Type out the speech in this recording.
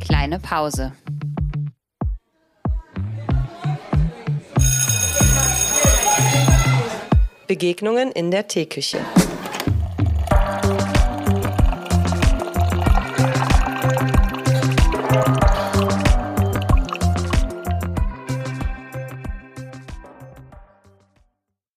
Kleine Pause. Begegnungen in der Teeküche.